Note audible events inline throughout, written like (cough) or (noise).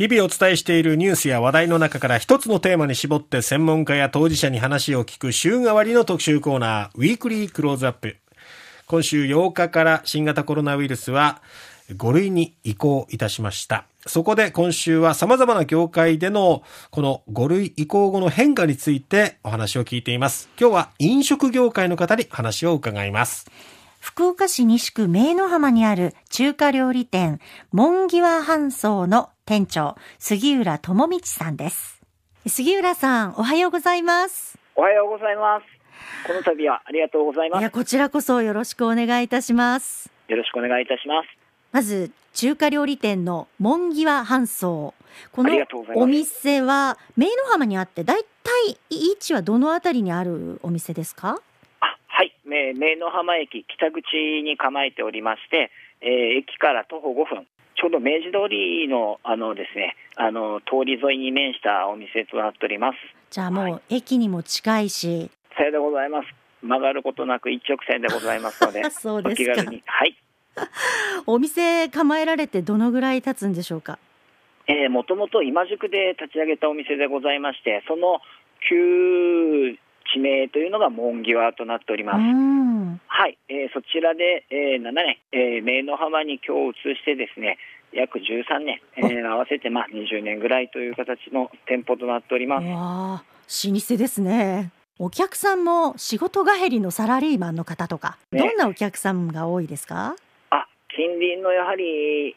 日々お伝えしているニュースや話題の中から一つのテーマに絞って専門家や当事者に話を聞く週替わりの特集コーナー、ウィークリークローズアップ。今週8日から新型コロナウイルスは5類に移行いたしました。そこで今週は様々な業界でのこの5類移行後の変化についてお話を聞いています。今日は飲食業界の方に話を伺います。福岡市西区名の浜にある中華料理店、門際半層の店長、杉浦智道さんです。杉浦さん、おはようございます。おはようございます。この度はありがとうございます。いや、こちらこそよろしくお願いいたします。よろしくお願いいたします。まず、中華料理店の門際半層。このお店は、名の浜にあって、だいたい位置はどのあたりにあるお店ですか？はい、名の浜駅北口に構えておりまして、えー、駅から徒歩5分、ちょうど明治通りのあのですね、あの通り沿いに面したお店となっております。じゃあもう駅にも近いし、さようでございます。曲がることなく一直線でございますので、(laughs) そうですか。はい。(laughs) お店構えられてどのぐらい経つんでしょうか？えー、もともと今宿で立ち上げたお店でございまして、その旧地名というのが門際となっております。はい、えー、そちらで、えー、7年、えー、名の浜に今日移してですね、約13年、えー、合わせてまあ20年ぐらいという形の店舗となっております。わ老舗ですね。お客さんも仕事帰りのサラリーマンの方とか、ね、どんなお客さんが多いですか？あ近隣のやはり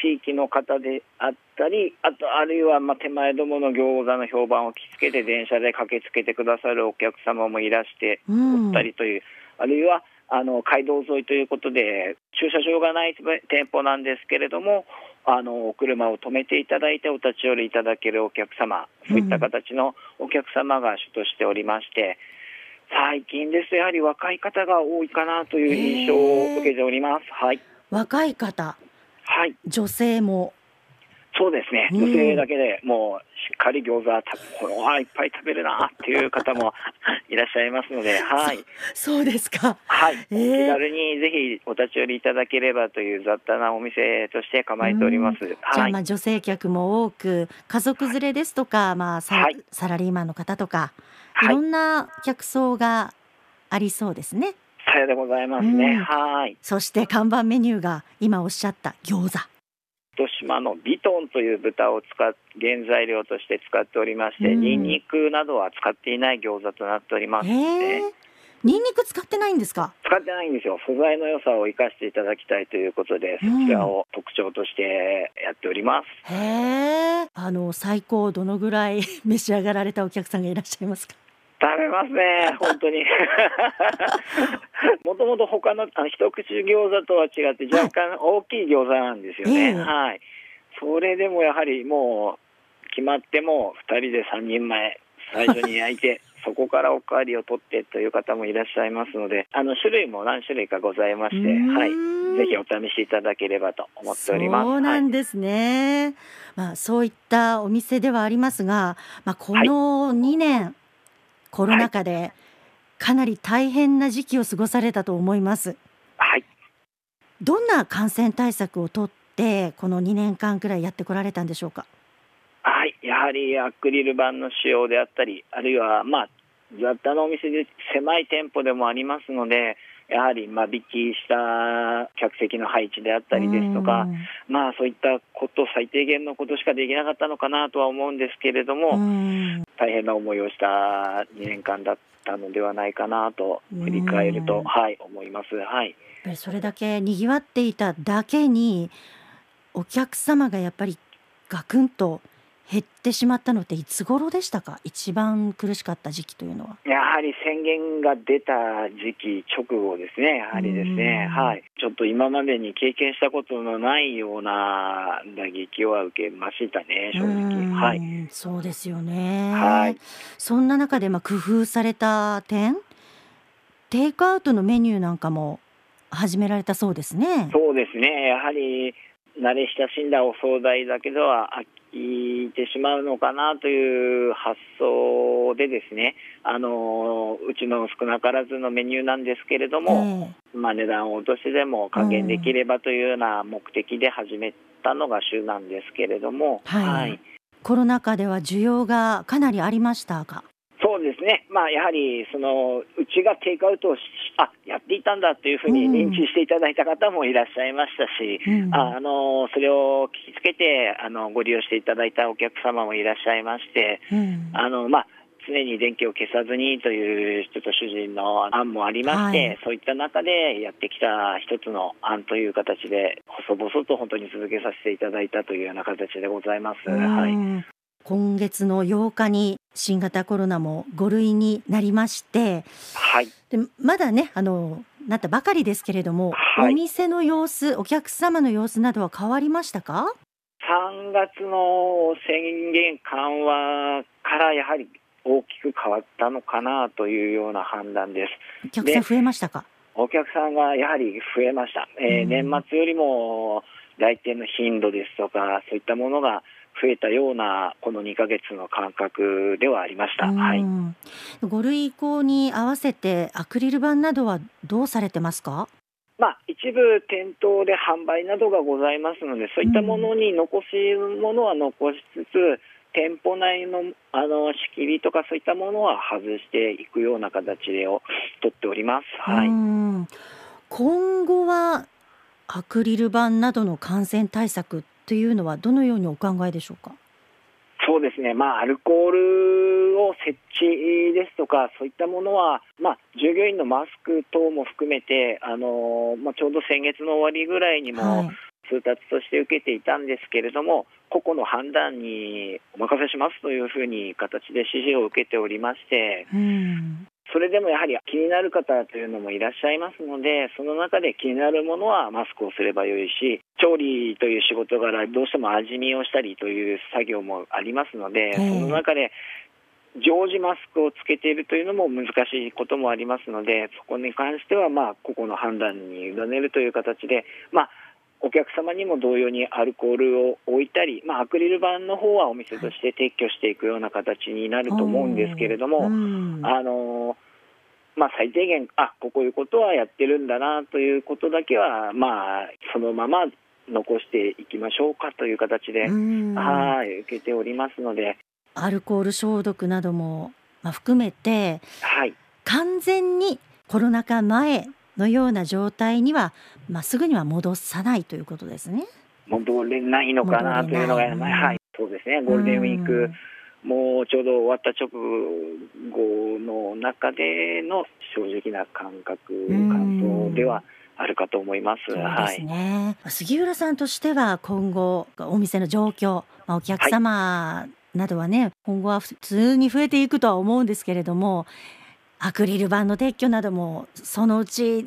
地域の方であったり、あとあるいはまあ手前どもの餃子の評判を聞きつけて電車で駆けつけてくださるお客様もいらしておったりという、うん、あるいはあの街道沿いということで駐車場がない店舗なんですけれどもあのお車を止めていただいてお立ち寄りいただけるお客様そういった形のお客様が主としておりまして、うん、最近ですやはり若い方が多いかなという印象を受けております。はい、若い方。はい、女性もそうですね、女性だけでもうしっかり餃子これはいっぱい食べるなっていう方も (laughs) いらっしゃいますので、はい、そうですか、はい、えー、気軽にぜひお立ち寄りいただければという雑多なお店として構えております。じゃあ、まあ女性客も多く、家族連れですとか、まあサラ,、サラリーマンの方とか、い。ろんな客層がありそうですね。さようでございますね。はい。そして看板メニューが今おっしゃった餃子。糸島のビトンという豚を使っ原材料として使っておりまして、ニンニクなどは使っていない餃子となっておりますね。ニンニク使ってないんですか？使ってないんですよ。素材の良さを生かしていただきたいということで、そちらを特徴としてやっております。へえあの最高どのぐらい (laughs) 召し上がられたお客さんがいらっしゃいますか？食べますね、本当に。(laughs) もともと他のあの一口餃子とは違って若干大きい餃子なんですよね。はい、はい。それでもやはりもう決まっても2人で3人前最初に焼いて (laughs) そこからおかわりを取ってという方もいらっしゃいますのであの種類も何種類かございまして、はい、ぜひお試しいただければと思っております。そうなんですね、はい、まあ、そういったお店ではありますが、まあ、この2年、はいコロナ禍でかなり大変な時期を過ごされたと思います。はい。どんな感染対策をとってこの2年間くらいやってこられたんでしょうか？はい、やはりアクリル板の使用であったり、あるいはまあ雑多なお店で狭い店舗でもありますので、やはり間引きした客席の配置であったりですとか、まあそういったこと、最低限のことしかできなかったのかなとは思うんですけれども、大変な思いをした2年間だったのではないかなと振り返ると、はい、思います。はい。それだけ賑わっていただけに、お客様がやっぱりガクンと減ってしまったのっていつ頃でしたか？一番苦しかった時期というのは。やはり宣言が出た時期直後ですね。やはりですね。はい。ちょっと今までに経験したことのないような打撃は受けましたね正直。はい。そうですよね。はい。そんな中でまあ工夫された点？テイクアウトのメニューなんかも始められたそうですね。そうですね。やはり慣れ親しんだお惣菜だけでは飽いてしまうのかなという発想でですねあのうちの少なからずのメニューなんですけれども、まあ、値段を落としてでも還元できればというような目的で始めったのが週なんですけれども、はい。コロナ禍では需要がかなりありましたか？そうですね、まあ、やはりそのうちがテイクアウトをしあやっていたんだというふうに認知していただいた方もいらっしゃいましたし、うん。ああのそれを聞きつけてあのご利用していただいたお客様もいらっしゃいまして、うん。あのまあ、常に電気を消さずにという人と主人の案もありまして、はい。そういった中でやってきた一つの案という形で、細々と本当に続けさせていただいたというような形でございます。はい。うん今月の8日に新型コロナも5類になりましてはい。でまだねあのなったばかりですけれども、はい。お店の様子お客様の様子などは変わりましたか？3月の宣言緩和からやはり大きく変わったのかなというような判断です。お客さん増えましたか？お客さんがやはり増えました、えーうん。年末よりも来店の頻度ですとか、そういったものが増えたような、この2ヶ月の間隔ではありました。はい、うん5類移行に合わせてアクリル板などはどうされてますか？まあ、一部店頭で販売などがございますので、そういったものに残しものは残しつつ、店舗内のあの仕切りとかそういったものは外していくような形をとっております。はい。うん今後はアクリル板などの感染対策というのはどのようにお考えでしょうか？そうですね、まあ、アルコールを設置ですとか、そういったものは、まあ、従業員のマスク等も含めて、あのまあ、ちょうど先月の終わりぐらいにもはい。通達として受けていたんですけれども、個々の判断にお任せしますというふうに形で指示を受けておりまして、うんそれでもやはり気になる方というのもいらっしゃいますので、その中で気になるものはマスクをすればよいし、調理という仕事柄、どうしても味見をしたりという作業もありますので、ええ。その中で常時マスクをつけているというのも難しいこともありますので、そこに関しては、まあ、個々の判断に委ねるという形で、まあ、お客様にも同様にアルコールを置いたり、まあ、アクリル板の方はお店として撤去していくような形になると思うんですけれども、うん。あのまあ、最低限、あこういうことはやってるんだなということだけは、まあ、そのまま残していきましょうかという形で、うん。はい、受けておりますので、アルコール消毒なども、まあ、含めてはい、完全にコロナ禍前のような状態には、まあ、すぐには戻さないということですね。戻れないのかなというのが、はい、そうですね、ゴールデンウィーク、もうちょうど終わった直後の中での正直な感覚、うん感想ではあるかと思います。そうですはい。ね、杉浦さんとしては今後お店の状況、まあ、お客様などはね、今後は普通に増えていくとは思うんですけれどもアクリル板の撤去などもそのうち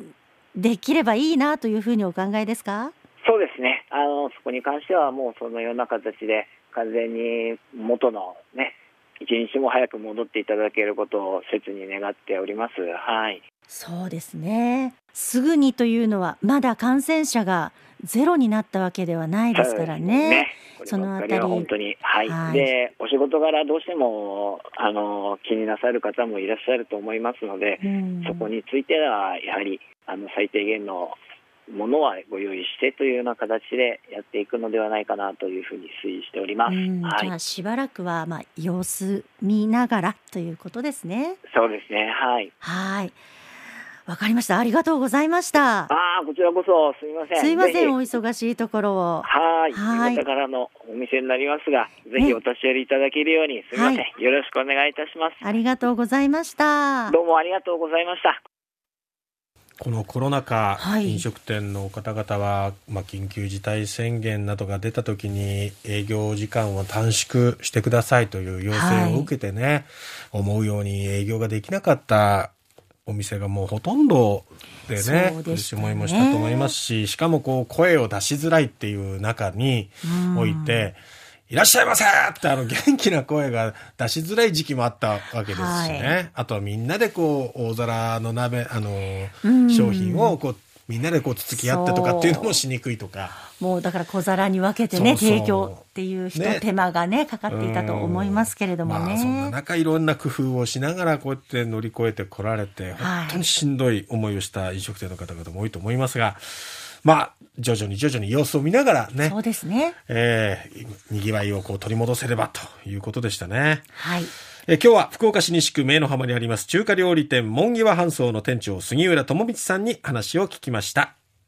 できればいいなというふうにお考えですか？そうですね。あの、そこに関してはもうそのような形で完全に元のね、一日も早く戻っていただけることを切に願っております。はい。そうですねすぐにというのはまだ感染者がゼロになったわけではないですからね。そそのあたり本当に、はい、はいで、お仕事柄どうしても、あの、気になさる方もいらっしゃると思いますので、うんそこについては、やはり、あの、最低限のものはご用意してというような形でやっていくのではないかなというふうに推移しております。うんはいじゃ。あしばらくはまあ様子見ながらということですね。そうですね。はい。はい。わかりました。ありがとうございました。ああ、こちらこそすみません。すいません、お忙しいところを。はい。はいからのお店になりますが、ぜひお立ち寄りいただけるように、すみません、はよろしくお願いいたします。ありがとうございました。どうもありがとうございました。このコロナ禍、はい。飲食店の方々は、まあ、緊急事態宣言などが出た時に営業時間を短縮してくださいという要請を受けてね、思うように営業ができなかったお店がもうほとんどでね苦ね。しい思いもしたと思いますししかもこう声を出しづらいっていう中にうんおいて、いらっしゃいませってあの元気な声が出しづらい時期もあったわけですしね。はいあとはみんなでこう大皿の鍋、あの、うん商品をこうみんなでこうつつき合ってとかっていうのもしにくいとか。もうだから小皿に分けてねそうそう提供っていうひとね手間がねかかっていたと思いますけれどもまあ、そんなね。中いろんな工夫をしながらこうやって乗り越えてこられて、はい本当にしんどい思いをした飲食店の方々も多いと思いますが、まあ、徐々に徐々に様子を見ながらねそ、うですね。えー、にぎわいをこう取り戻せればということでしたね。はい。えー今日は福岡市西区明の浜にあります中華料理店門際半層の店長杉浦智道さんに話を聞きました。